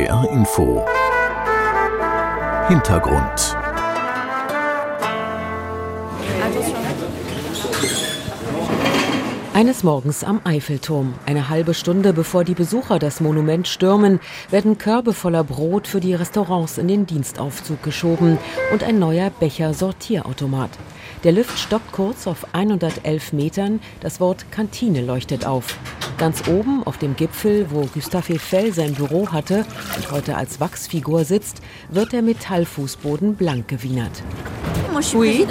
NDR Info. Hintergrund Eines Morgens am Eiffelturm, eine halbe Stunde bevor die Besucher das Monument stürmen, werden Körbe voller Brot für die Restaurants in den Dienstaufzug geschoben und ein neuer Becher-Sortierautomat. Der Lift stoppt kurz auf 111 Metern, das Wort Kantine leuchtet auf. Ganz oben auf dem Gipfel, wo Gustave Eiffel sein Büro hatte und heute als Wachsfigur sitzt, wird der Metallfußboden blank gewienert. Oui.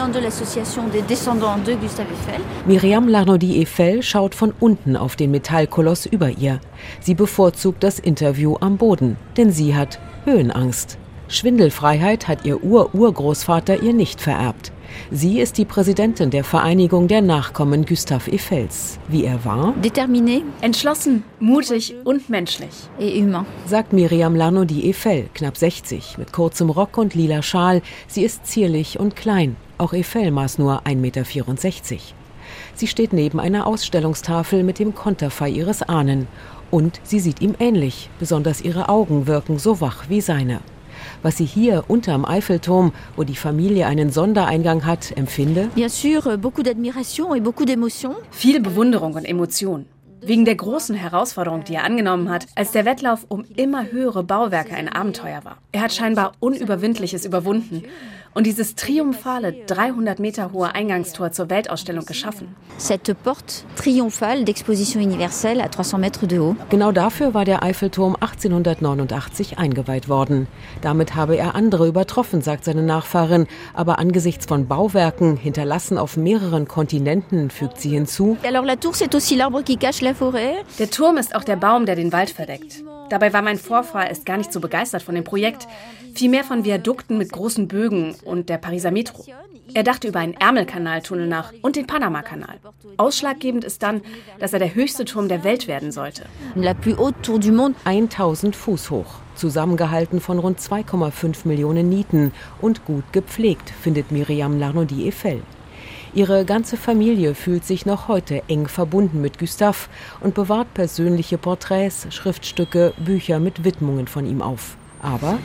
Miriam Larnaudy-Eiffel schaut von unten auf den Metallkoloss über ihr. Sie bevorzugt das Interview am Boden, denn sie hat Höhenangst. Schwindelfreiheit hat ihr Ur-Urgroßvater ihr nicht vererbt. Sie ist die Präsidentin der Vereinigung der Nachkommen Gustave Eiffels. Wie er war? Déterminé. Entschlossen, mutig und menschlich. Et humain. Sagt Miriam Larnaudy Eiffel, knapp 60, mit kurzem Rock und lila Schal. Sie ist zierlich und klein. Auch Eiffel maß nur 1,64 Meter. Sie steht neben einer Ausstellungstafel mit dem Konterfei ihres Ahnen. Und sie sieht ihm ähnlich, besonders ihre Augen wirken so wach wie seine was sie hier unterm Eiffelturm, wo die Familie einen Sondereingang hat, empfinde? Bien sûr, beaucoup d'admiration et beaucoup d'émotion. Viel Bewunderung und Emotion. Wegen der großen Herausforderung, die er angenommen hat, als der Wettlauf um immer höhere Bauwerke ein Abenteuer war. Er hat scheinbar Unüberwindliches überwunden und dieses triumphale 300 Meter hohe Eingangstor zur Weltausstellung geschaffen. Cette porte triomphale d'exposition universelle à 300 mètres de haut. Genau dafür war der Eiffelturm 1889 eingeweiht worden. Damit habe er andere übertroffen, sagt seine Nachfahrin. Aber angesichts von Bauwerken, hinterlassen auf mehreren Kontinenten, fügt sie hinzu. Alors la tour c'est aussi l'arbre qui cache la forêt. Der Turm ist auch der Baum, der den Wald verdeckt. Dabei war mein Vorfahr erst gar nicht so begeistert von dem Projekt, vielmehr von Viadukten mit großen Bögen und der Pariser Metro. Er dachte über einen Ärmelkanaltunnel nach und den Panamakanal. Ausschlaggebend ist dann, dass er der höchste Turm der Welt werden sollte. La plus haute tour du monde. 1000 Fuß hoch, zusammengehalten von rund 2,5 Millionen Nieten und gut gepflegt, findet Miriam Larnaudy-Eiffel. Ihre ganze Familie fühlt sich noch heute eng verbunden mit Gustave und bewahrt persönliche Porträts, Schriftstücke, Bücher mit Widmungen von ihm auf. Aber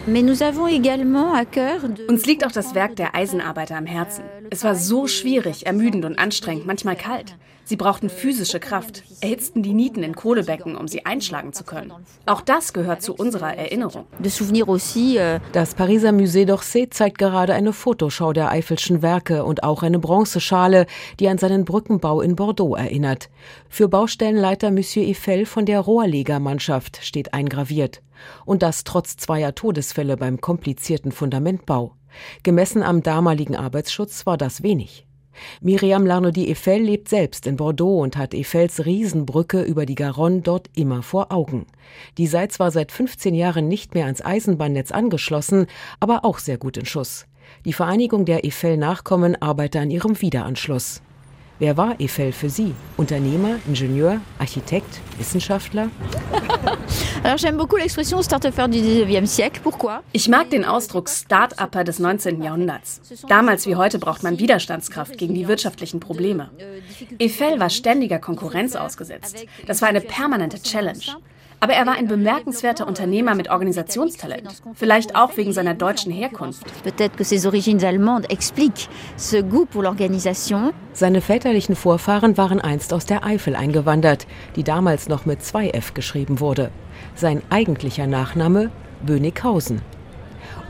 Uns liegt auch das Werk der Eisenarbeiter am Herzen. Es war so schwierig, ermüdend und anstrengend, manchmal kalt. Sie brauchten physische Kraft, erhitzten die Nieten in Kohlebecken, um sie einschlagen zu können. Auch das gehört zu unserer Erinnerung. de souvenir aussi euh, das Pariser Musée d'Orsay zeigt gerade eine Fotoschau der Eiffelschen Werke und auch eine Bronzeschale, die an seinen Brückenbau in Bordeaux erinnert. Für Baustellenleiter Monsieur Eiffel von der Rohrlegermannschaft steht eingraviert. Und das trotz zweier Todesfälle beim komplizierten Fundamentbau. Gemessen am damaligen Arbeitsschutz war das wenig. Miriam Larnaudy-Eiffel lebt selbst in Bordeaux und hat Eiffels Riesenbrücke über die Garonne dort immer vor Augen. Die sei zwar seit 15 Jahren nicht mehr ans Eisenbahnnetz angeschlossen, aber auch sehr gut in Schuss. Die Vereinigung der Eiffel-Nachkommen arbeitet an ihrem Wiederanschluss. Wer war Eiffel für Sie? Unternehmer, Ingenieur, Architekt, Wissenschaftler? Alors j'aime beaucoup l'expression start-upper du 19e siècle. Pourquoi Ich mag den Ausdruck Start-Upper des 19. Jahrhunderts. Damals wie heute braucht man Widerstandskraft gegen die wirtschaftlichen Probleme. Eiffel war ständiger Konkurrenz ausgesetzt. Das war eine permanente Challenge. Aber er war ein bemerkenswerter Unternehmer mit Organisationstalent. Vielleicht auch wegen seiner deutschen Herkunft. Seine väterlichen Vorfahren waren einst aus der Eifel eingewandert, die damals noch mit 2F geschrieben wurde. Sein eigentlicher Nachname Bönighausen.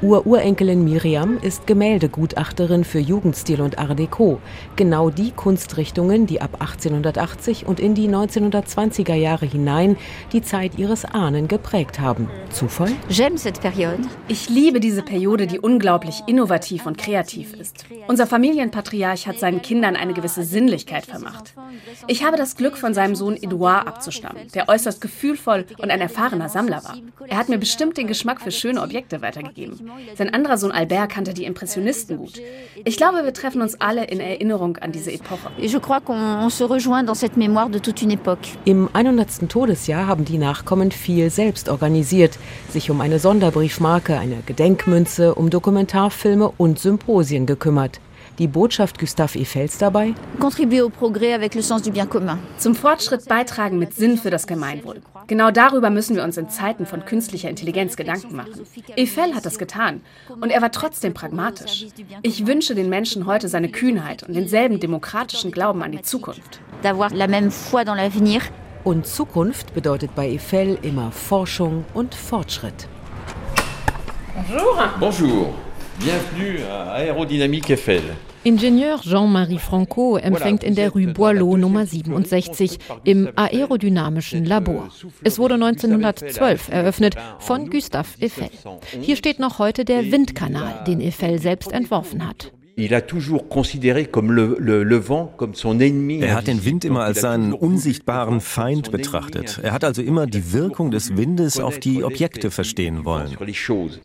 Ururenkelin Miriam ist Gemäldegutachterin für Jugendstil und Art Deco, genau die Kunstrichtungen, die ab 1880 und in die 1920er Jahre hinein die Zeit ihres Ahnen geprägt haben. Zufall? J'aime cette période. Ich liebe diese Periode, die unglaublich innovativ und kreativ ist. Unser Familienpatriarch hat seinen Kindern eine gewisse Sinnlichkeit vermacht. Ich habe das Glück, von seinem Sohn Edouard abzustammen, der äußerst gefühlvoll und ein erfahrener Sammler war. Er hat mir bestimmt den Geschmack für schöne Objekte weitergegeben. Sein anderer Sohn Albert kannte die Impressionisten gut. Ich glaube, wir treffen uns alle in Erinnerung an diese Epoche. Im 100. Todesjahr haben die Nachkommen viel selbst organisiert, sich um eine Sonderbriefmarke, eine Gedenkmünze, um Dokumentarfilme und Symposien gekümmert. Die Botschaft Gustave Eiffels dabei? Zum Fortschritt beitragen mit Sinn für das Gemeinwohl. Genau darüber müssen wir uns in Zeiten von künstlicher Intelligenz Gedanken machen. Eiffel hat das getan und er war trotzdem pragmatisch. Ich wünsche den Menschen heute seine Kühnheit und denselben demokratischen Glauben an die Zukunft. Und Zukunft bedeutet bei Eiffel immer Forschung und Fortschritt. Bonjour. Bonjour. Bienvenue à Aérodynamique Eiffel. Ingenieur Jean-Marie Franco empfängt in der Rue Boileau Nummer 67 im aerodynamischen Labor. Es wurde 1912 eröffnet von Gustave Eiffel. Hier steht noch heute der Windkanal, den Eiffel selbst entworfen hat. Er hat den Wind immer als seinen unsichtbaren Feind betrachtet. Er hat also immer die Wirkung des Windes auf die Objekte verstehen wollen.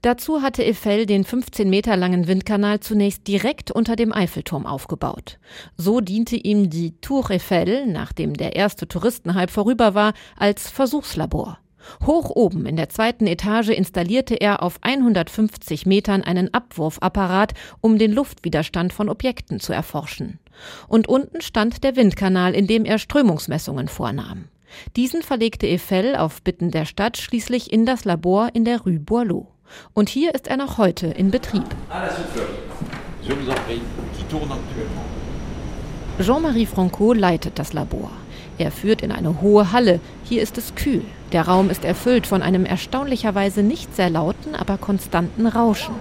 Dazu hatte Eiffel den 15 Meter langen Windkanal zunächst direkt unter dem Eiffelturm aufgebaut. So diente ihm die Tour Eiffel, nachdem der erste Touristenhype vorüber war, als Versuchslabor. Hoch oben in der zweiten Etage installierte er auf 150 Metern einen Abwurfapparat, um den Luftwiderstand von Objekten zu erforschen. Und unten stand der Windkanal, in dem er Strömungsmessungen vornahm. Diesen verlegte Eiffel auf Bitten der Stadt schließlich in das Labor in der Rue Boileau. Und hier ist er noch heute in Betrieb. Jean-Marie Franco leitet das Labor. Er führt in eine hohe Halle. Hier ist es kühl. Der Raum ist erfüllt von einem erstaunlicherweise nicht sehr lauten, aber konstanten Rauschen.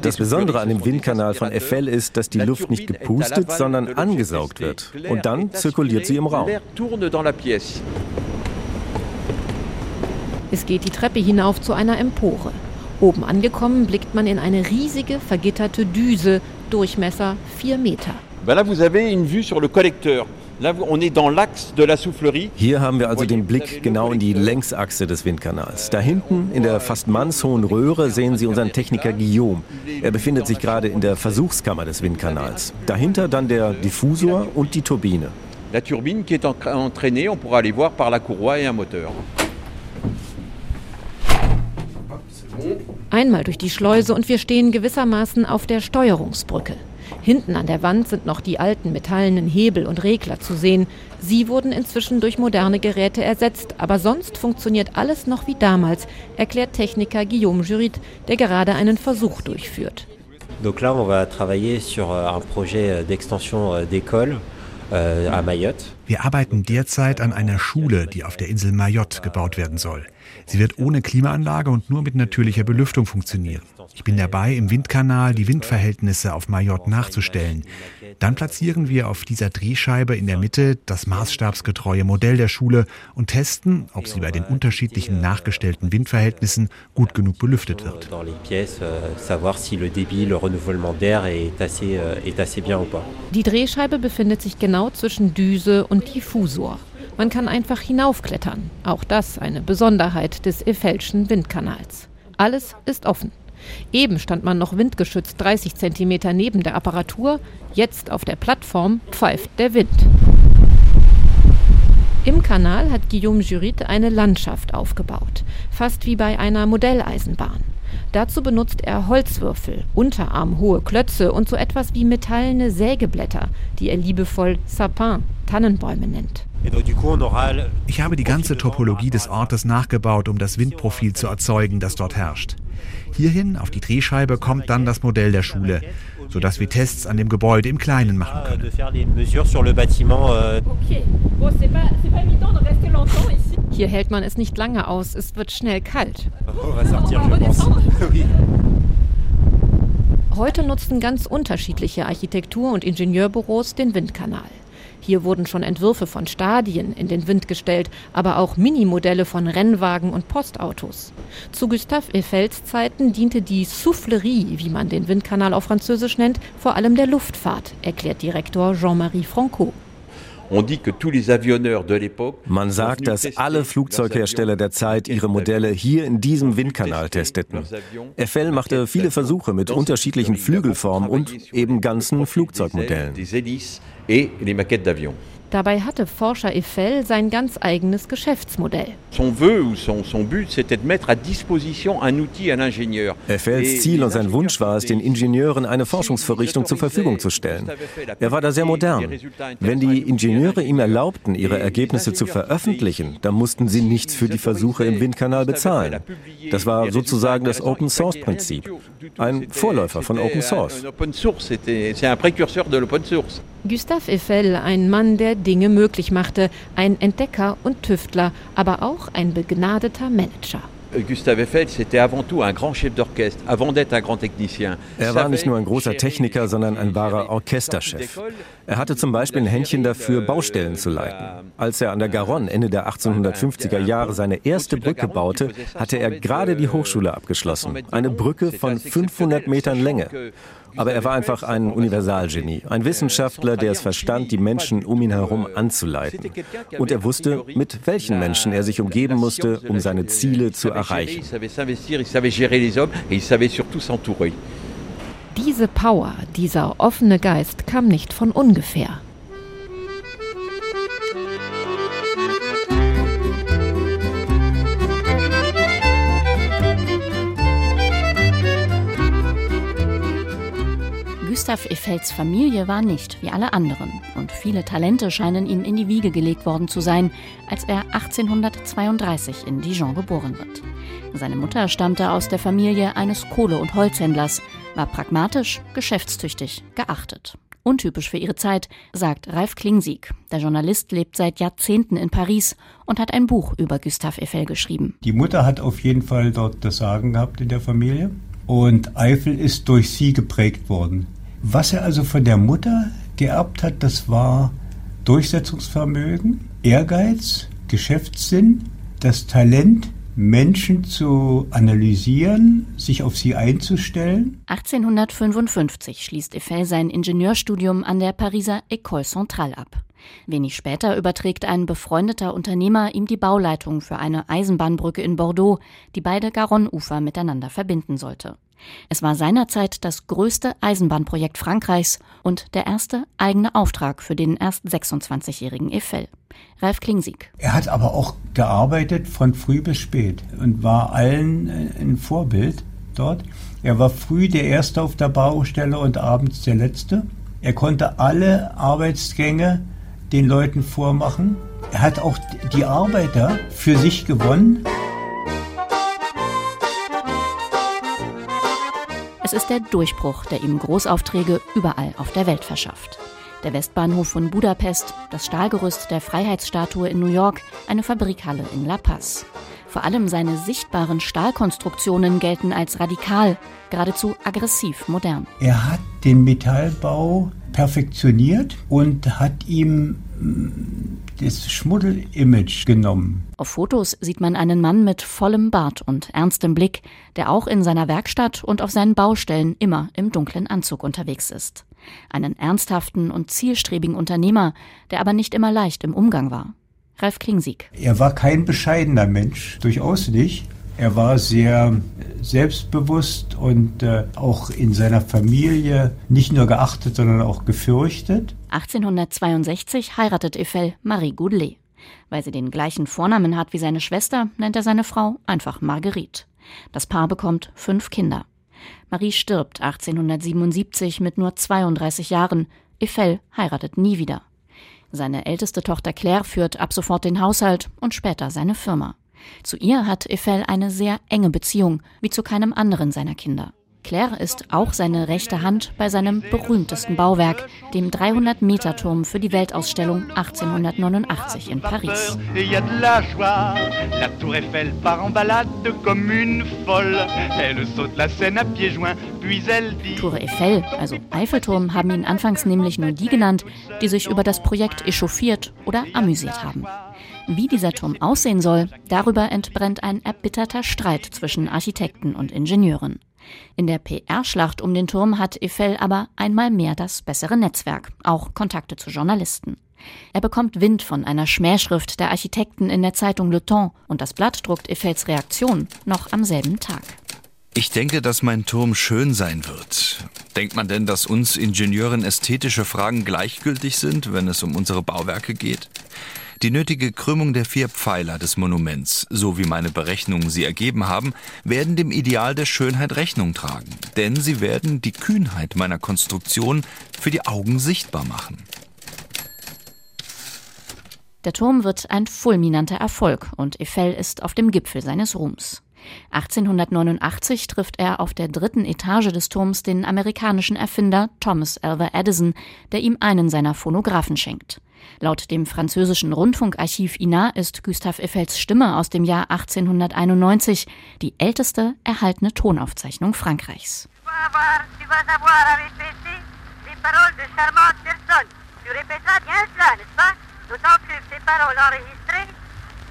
Das Besondere an dem Windkanal von Eiffel ist, dass die Luft nicht gepustet, sondern angesaugt wird. Und dann zirkuliert sie im Raum. Es geht die Treppe hinauf zu einer Empore. Oben angekommen blickt man in eine riesige vergitterte Düse, Durchmesser 4 Meter. Hier haben wir also den Blick genau in die Längsachse des Windkanals. Da hinten in der fast mannshohen Röhre sehen Sie unseren Techniker Guillaume. Er befindet sich gerade in der Versuchskammer des Windkanals. Dahinter dann der Diffusor und die Turbine. La turbine qui est entraînée, on pourra aller voir par la courroie et un moteur. Einmal durch die Schleuse und wir stehen gewissermaßen auf der Steuerungsbrücke. Hinten an der Wand sind noch die alten metallenen Hebel und Regler zu sehen. Sie wurden inzwischen durch moderne Geräte ersetzt, aber sonst funktioniert alles noch wie damals, erklärt Techniker Guillaume Jurit, der gerade einen Versuch durchführt. Donc là, on va travailler sur euh, un projet euh, d'extension euh, d'école à Mayotte. Wir arbeiten derzeit an einer Schule, die auf der Insel Mayotte gebaut werden soll. Sie wird ohne Klimaanlage und nur mit natürlicher Belüftung funktionieren. Ich bin dabei, im Windkanal die Windverhältnisse auf Mayotte nachzustellen. Dann platzieren wir auf dieser Drehscheibe in der Mitte das maßstabsgetreue Modell der Schule und testen, ob sie bei den unterschiedlichen nachgestellten Windverhältnissen gut genug belüftet wird. Die Drehscheibe befindet sich genau zwischen Düse und Diffusor. Man kann einfach hinaufklettern. Auch das eine Besonderheit des Effelschen Windkanals. Alles ist offen. Eben stand man noch windgeschützt 30 Zentimeter neben der Apparatur. Jetzt auf der Plattform pfeift der Wind. Im Kanal hat Guillaume Jurit eine Landschaft aufgebaut, fast wie bei einer Modelleisenbahn. Dazu benutzt er Holzwürfel, unterarmhohe Klötze und so etwas wie metallene Sägeblätter, die er liebevoll Sapin, Tannenbäume nennt. Ich habe die ganze Topologie des Ortes nachgebaut, um das Windprofil zu erzeugen, das dort herrscht. Hierhin auf die Drehscheibe kommt dann das Modell der Schule, sodass wir Tests an dem Gebäude im Kleinen machen können. Hier hält man es nicht lange aus, es wird schnell kalt. Heute nutzen ganz unterschiedliche Architektur- und Ingenieurbüros den Windkanal. Hier wurden schon Entwürfe von Stadien in den Wind gestellt, aber auch Minimodelle von Rennwagen und Postautos. Zu Gustave Eiffels Zeiten diente die Soufflerie, wie man den Windkanal auf Französisch nennt, vor allem der Luftfahrt, erklärt Direktor Jean-Marie Franco. Man sagt, dass alle Flugzeughersteller der Zeit ihre Modelle hier in diesem Windkanal testeten. Eiffel machte viele Versuche mit unterschiedlichen Flügelformen und eben ganzen Flugzeugmodellen. Dabei hatte Forscher Eiffel sein ganz eigenes Geschäftsmodell. Eiffels Ziel und sein Wunsch war es, den Ingenieuren eine Forschungsvorrichtung zur Verfügung zu stellen. Er war da sehr modern. Wenn die Ingenieure ihm erlaubten, ihre Ergebnisse zu veröffentlichen, dann mussten sie nichts für die Versuche im Windkanal bezahlen. Das war sozusagen das Open Source Prinzip. Ein Vorläufer von Open Source. Gustave Eiffel, ein Mann, der Dinge möglich machte, ein Entdecker und Tüftler, aber auch ein begnadeter Manager. Gustave Eiffel, c'était avant tout un grand chef d'orchestre, avant d'être un grand technicien. Er war nicht nur ein großer Techniker, sondern ein wahrer Orchesterchef. Er hatte zum Beispiel ein Händchen dafür, Baustellen zu leiten. Als er an der Garonne Ende der 1850er Jahre seine erste Brücke baute, hatte er gerade die Hochschule abgeschlossen. Eine Brücke von 500 Metern Länge. Aber er war einfach ein Universalgenie, ein Wissenschaftler, der es verstand, die Menschen um ihn herum anzuleiten. Und er wusste, mit welchen Menschen er sich umgeben musste, um seine Ziele zu erreichen. Diese Power, dieser offene Geist kam nicht von ungefähr. Gustav Eiffels Familie war nicht wie alle anderen und viele Talente scheinen ihm in die Wiege gelegt worden zu sein, als er 1832 in Dijon geboren wird. Seine Mutter stammte aus der Familie eines Kohle- und Holzhändlers, war pragmatisch, geschäftstüchtig, geachtet. Untypisch für ihre Zeit, sagt Ralf Klingsieg. Der Journalist lebt seit Jahrzehnten in Paris und hat ein Buch über Gustave Eiffel geschrieben. Die Mutter hat auf jeden Fall dort das Sagen gehabt in der Familie. Und Eiffel ist durch sie geprägt worden. Was er also von der Mutter geerbt hat, das war Durchsetzungsvermögen, Ehrgeiz, Geschäftssinn, das Talent, Menschen zu analysieren, sich auf sie einzustellen. 1855 schließt Eiffel sein Ingenieurstudium an der Pariser École Centrale ab. Wenig später überträgt ein befreundeter Unternehmer ihm die Bauleitung für eine Eisenbahnbrücke in Bordeaux, die beide Garonne-Ufer miteinander verbinden sollte. Es war seinerzeit das größte Eisenbahnprojekt Frankreichs und der erste eigene Auftrag für den erst 26-jährigen Eiffel. Ralf Klingsieg. Er hat aber auch gearbeitet von früh bis spät und war allen äh, ein Vorbild dort. Er war früh der Erste auf der Baustelle und abends der Letzte. Er konnte alle Arbeitsgänge den Leuten vormachen. Er hat auch die Arbeiter für sich gewonnen. Es ist der Durchbruch, der ihm Großaufträge überall auf der Welt verschafft. Der Westbahnhof von Budapest, das Stahlgerüst der Freiheitsstatue in New York, eine Fabrikhalle in La Paz. Vor allem seine sichtbaren Stahlkonstruktionen gelten als radikal, geradezu aggressiv modern. Er hat den Metallbau perfektioniert und hat ihm das Schmuddel-Image genommen. Auf Fotos sieht man einen Mann mit vollem Bart und ernstem Blick, der auch in seiner Werkstatt und auf seinen Baustellen immer im dunklen Anzug unterwegs ist. Einen ernsthaften und zielstrebigen Unternehmer, der aber nicht immer leicht im Umgang war. Ralf Klingsieg. Er war kein bescheidener Mensch, durchaus nicht. Er war sehr selbstbewusst und äh, auch in seiner Familie nicht nur geachtet, sondern auch gefürchtet. 1862 heiratet Eiffel Marie Goudelet. Weil sie den gleichen Vornamen hat wie seine Schwester, nennt er seine Frau einfach Marguerite. Das Paar bekommt fünf Kinder. Marie stirbt 1877 mit nur 32 Jahren. Eiffel heiratet nie wieder. Seine älteste Tochter Claire führt ab sofort den Haushalt und später seine Firma. Zu ihr hat Eiffel eine sehr enge Beziehung, wie zu keinem anderen seiner Kinder. Claire ist auch seine rechte Hand bei seinem berühmtesten Bauwerk, dem 300-Meter-Turm für die Weltausstellung 1889 in Paris. Tour Eiffel, also Eiffelturm, haben ihn anfangs nämlich nur die genannt, die sich über das Projekt echauffiert oder amüsiert haben. Wie dieser Turm aussehen soll, darüber entbrennt ein erbitterter Streit zwischen Architekten und Ingenieuren. In der PR-Schlacht um den Turm hat Eiffel aber einmal mehr das bessere Netzwerk, auch Kontakte zu Journalisten. Er bekommt Wind von einer Schmähschrift der Architekten in der Zeitung Le Temps und das Blatt druckt Eiffels Reaktion noch am selben Tag. Ich denke, dass mein Turm schön sein wird. Denkt man denn, dass uns Ingenieuren ästhetische Fragen gleichgültig sind, wenn es um unsere Bauwerke geht? Die nötige Krümmung der vier Pfeiler des Monuments, so wie meine Berechnungen sie ergeben haben, werden dem Ideal der Schönheit Rechnung tragen. Denn sie werden die Kühnheit meiner Konstruktion für die Augen sichtbar machen. Der Turm wird ein fulminanter Erfolg und Eiffel ist auf dem Gipfel seines Ruhms. 1889 trifft er auf der dritten Etage des Turms den amerikanischen Erfinder Thomas Alva Edison, der ihm einen seiner Phonographen schenkt. Laut dem französischen Rundfunkarchiv INA ist Gustave Eiffels Stimme aus dem Jahr 1891 die älteste erhaltene Tonaufzeichnung Frankreichs.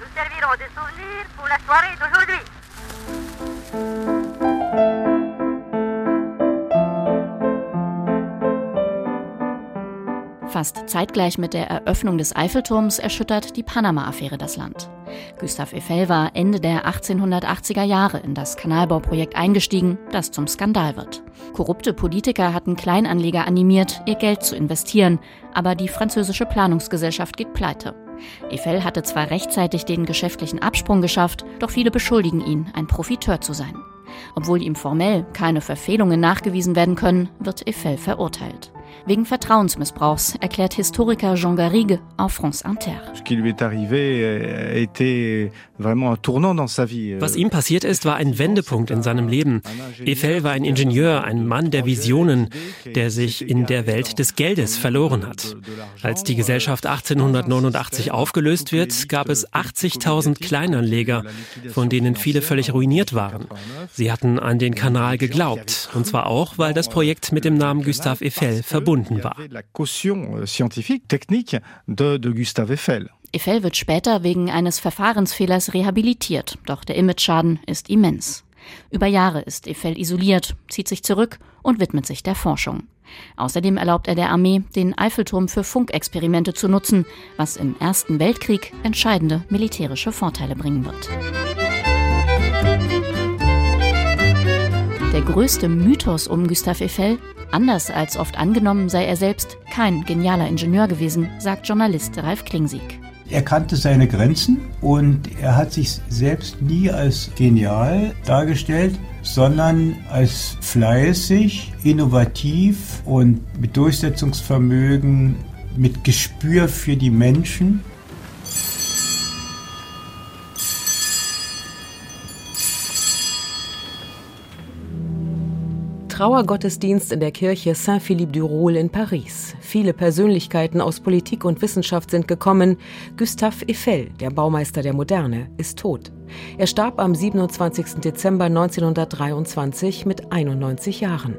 Nous servirons de souvenir pour la soirée d'aujourd'hui. Fast zeitgleich mit der Eröffnung des Eiffelturms erschüttert die Panama-Affäre das Land. Gustave Eiffel war Ende der 1880er Jahre in das Kanalbauprojekt eingestiegen, das zum Skandal wird. Korrupte Politiker hatten Kleinanleger animiert, ihr Geld zu investieren, aber die französische Planungsgesellschaft geht pleite. Eiffel hatte zwar rechtzeitig den geschäftlichen Absprung geschafft, doch viele beschuldigen ihn, ein Profiteur zu sein. Obwohl ihm formell keine Verfehlungen nachgewiesen werden können, wird Eiffel verurteilt. Wegen Vertrauensmissbrauchs, erklärt Historiker Jean Garrigue auf France Inter. Was ihm passiert ist, war ein Wendepunkt in seinem Leben. Eiffel war ein Ingenieur, ein Mann der Visionen, der sich in der Welt des Geldes verloren hat. Als die Gesellschaft 1889 aufgelöst wird, gab es 80.000 Kleinanleger, von denen viele völlig ruiniert waren. Sie hatten an den Kanal geglaubt, und zwar auch, weil das Projekt mit dem Namen Gustave Eiffel verbunden verbunden war. Euh, Eiffel wird später wegen eines Verfahrensfehlers rehabilitiert, doch der Imageschaden ist immens. Über Jahre ist Eiffel isoliert, zieht sich zurück und widmet sich der Forschung. Außerdem erlaubt er der Armee, den Eiffelturm für Funkexperimente zu nutzen, was im Ersten Weltkrieg entscheidende militärische Vorteile bringen wird. Der größte Mythos um Gustave Eiffel Anders als oft angenommen sei er selbst kein genialer Ingenieur gewesen, sagt Journalist Ralf Klingsieg. Er kannte seine Grenzen und er hat sich selbst nie als genial dargestellt, sondern als fleißig, innovativ und mit Durchsetzungsvermögen, mit Gespür für die Menschen. Trauergottesdienst in der Kirche Saint-Philippe du Roule in Paris. Viele Persönlichkeiten aus Politik und Wissenschaft sind gekommen. Gustave Eiffel, der Baumeister der Moderne, ist tot. Er starb am 27. Dezember 1923 mit 91 Jahren.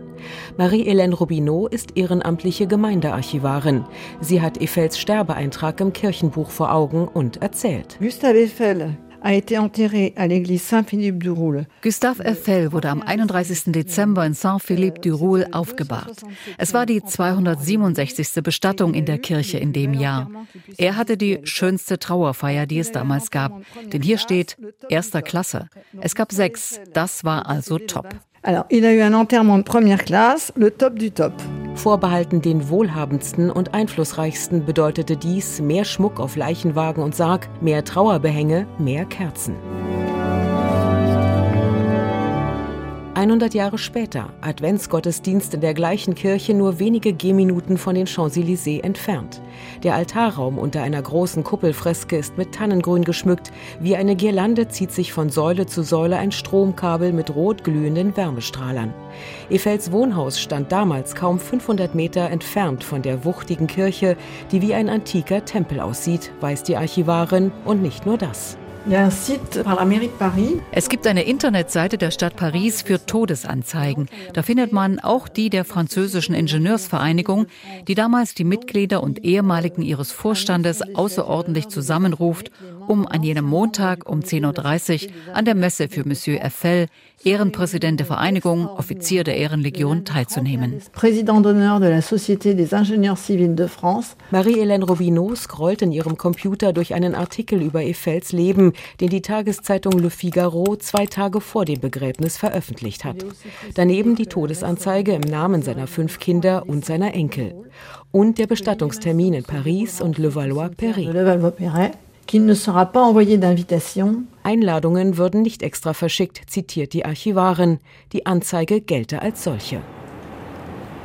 Marie-Hélène Robineau ist ehrenamtliche Gemeindearchivarin. Sie hat Eiffels Sterbeeintrag im Kirchenbuch vor Augen und erzählt. Gustave Eiffel a été enterré à l'église Saint-Philippe du Roule. Gustave Eiffel wurde am 31. Dezember in Saint-Philippe du Roule aufgebahrt. Es war die 267. Bestattung in der Kirche in dem Jahr. Er hatte die schönste Trauerfeier, die es damals gab. Denn hier steht erster Klasse. Es gab sechs. Das war also top. Alors, il a eu un enterrement de première classe, le top du top. Vorbehalten den wohlhabendsten und einflussreichsten bedeutete dies mehr Schmuck auf Leichenwagen und Sarg, mehr Trauerbehänge, mehr Kerzen. 100 Jahre später, Adventsgottesdienst in der gleichen Kirche nur wenige Gehminuten von den Champs-Élysées entfernt. Der Altarraum unter einer großen Kuppelfreske ist mit Tannengrün geschmückt. Wie eine Girlande zieht sich von Säule zu Säule ein Stromkabel mit rot glühenden Wärmestrahlern. Eiffels Wohnhaus stand damals kaum 500 Meter entfernt von der wuchtigen Kirche, die wie ein antiker Tempel aussieht, weiß die Archivarin, und nicht nur das. Es gibt eine Internetseite der Stadt Paris für Todesanzeigen. Da findet man auch die der französischen Ingenieursvereinigung, die damals die Mitglieder und ehemaligen ihres Vorstandes außerordentlich zusammenruft, um an jenem Montag um 10.30 Uhr an der Messe für Monsieur Eiffel, Ehrenpräsident der Vereinigung, Offizier der Ehrenlegion, teilzunehmen. Präsident d'honneur de la Société des Ingénieurs Civils de France. Marie-Hélène Robineau scrollt in ihrem Computer durch einen Artikel über Eiffels Leben, den die Tageszeitung Le Figaro zwei Tage vor dem Begräbnis veröffentlicht hat. Daneben die Todesanzeige im Namen seiner fünf Kinder und seiner Enkel. Und der Bestattungstermin in Paris und Levallois-Perret. Einladungen würden nicht extra verschickt, zitiert die Archivarin. Die Anzeige gelte als solche.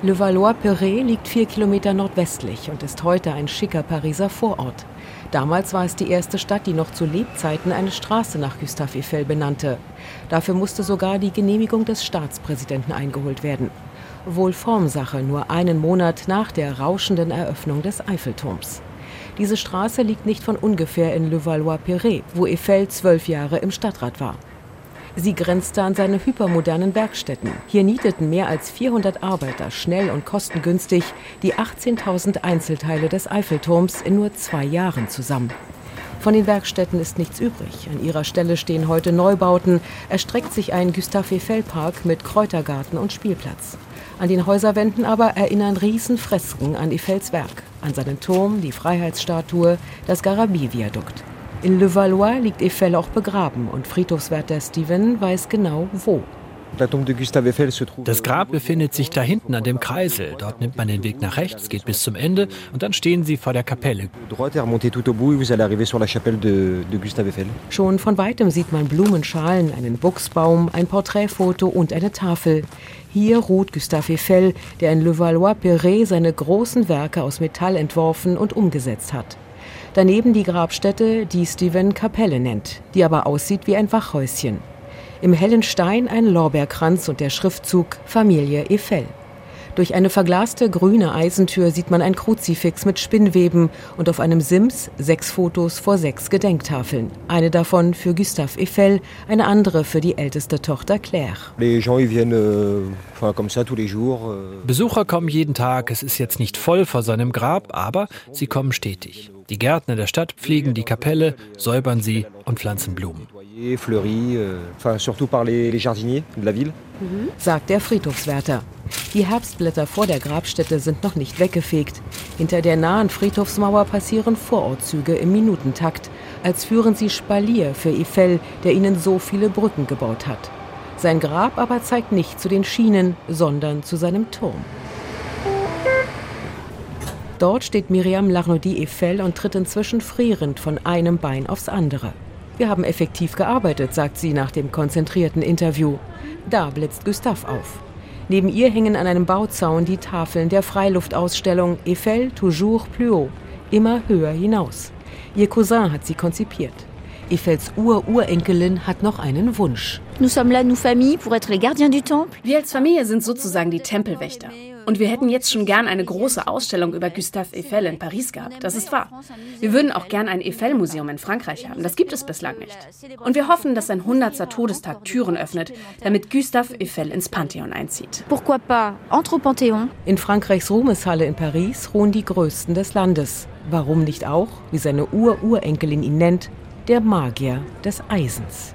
Levallois-Perret liegt vier Kilometer nordwestlich und ist heute ein schicker Pariser Vorort. Damals war es die erste Stadt, die noch zu Lebzeiten eine Straße nach Gustave Eiffel benannte. Dafür musste sogar die Genehmigung des Staatspräsidenten eingeholt werden. Wohl Formsache nur einen Monat nach der rauschenden Eröffnung des Eiffelturms. Diese Straße liegt nicht von ungefähr in Levallois-Perret, wo Eiffel zwölf Jahre im Stadtrat war. Sie grenzte an seine hypermodernen Werkstätten. Hier nieteten mehr als 400 Arbeiter schnell und kostengünstig die 18.000 Einzelteile des Eiffelturms in nur zwei Jahren zusammen. Von den Werkstätten ist nichts übrig. An ihrer Stelle stehen heute Neubauten, erstreckt sich ein Gustave Eiffel Park mit Kräutergarten und Spielplatz. An den Häuserwänden aber erinnern Riesenfresken an Eiffels Werk, an seinen Turm, die Freiheitsstatue, das Garabie-Viadukt. In Levallois liegt Eiffel auch begraben und Friedhofswärter Steven weiß genau wo. Das Grab befindet sich da hinten an dem Kreisel. Dort nimmt man den Weg nach rechts, geht bis zum Ende und dann stehen Sie vor der Kapelle. Schon von weitem sieht man Blumenschalen, einen Buchsbaum, ein Porträtfoto und eine Tafel. Hier ruht Gustave Eiffel, der in Levallois-Perret seine großen Werke aus Metall entworfen und umgesetzt hat. Daneben die Grabstätte, die Steven Kapelle nennt, die aber aussieht wie ein Wachhäuschen. Im hellen Stein ein Lorbeerkranz und der Schriftzug Familie Eiffel. Durch eine verglaste grüne Eisentür sieht man ein Kruzifix mit Spinnweben und auf einem Sims sechs Fotos vor sechs Gedenktafeln. Eine davon für Gustave Eiffel, eine andere für die älteste Tochter Claire. Euh, euh. Besucher kommen jeden Tag. Es ist jetzt nicht voll vor seinem Grab, aber sie kommen stetig. Die Gärtner der Stadt pflegen die Kapelle, säubern sie und pflanzen Blumen. Euh, Sagt der Friedhofswärter. Die Herbstblätter vor der Grabstätte sind noch nicht weggefegt. Hinter der nahen Friedhofsmauer passieren Vorortzüge im Minutentakt, als führen sie Spalier für Eiffel, der ihnen so viele Brücken gebaut hat. Sein Grab aber zeigt nicht zu den Schienen, sondern zu seinem Turm. Dort steht Miriam Larnody Eiffel und tritt inzwischen frierend von einem Bein aufs andere. Wir haben effektiv gearbeitet, sagt sie nach dem konzentrierten Interview. Da blitzt Gustave auf. Neben ihr hängen an einem Bauzaun die Tafeln der Freiluftausstellung Eiffel toujours plus haut, immer höher hinaus. Ihr Cousin hat sie konzipiert. Eiffels Ur-Urenkelin hat noch einen Wunsch. Wir als Familie sind sozusagen die Tempelwächter. Und wir hätten jetzt schon gern eine große Ausstellung über Gustave Eiffel in Paris gehabt. Das ist wahr. Wir würden auch gern ein Eiffel-Museum in Frankreich haben. Das gibt es bislang nicht. Und wir hoffen, dass sein 100. Todestag Türen öffnet, damit Gustave Eiffel ins Pantheon einzieht. Pourquoi pas? Entre au Panthéon. In Frankreichs Ruhmeshalle in Paris ruhen die Größten des Landes. Warum nicht auch, wie seine Ur-Urenkelin ihn nennt, der Magier des Eisens?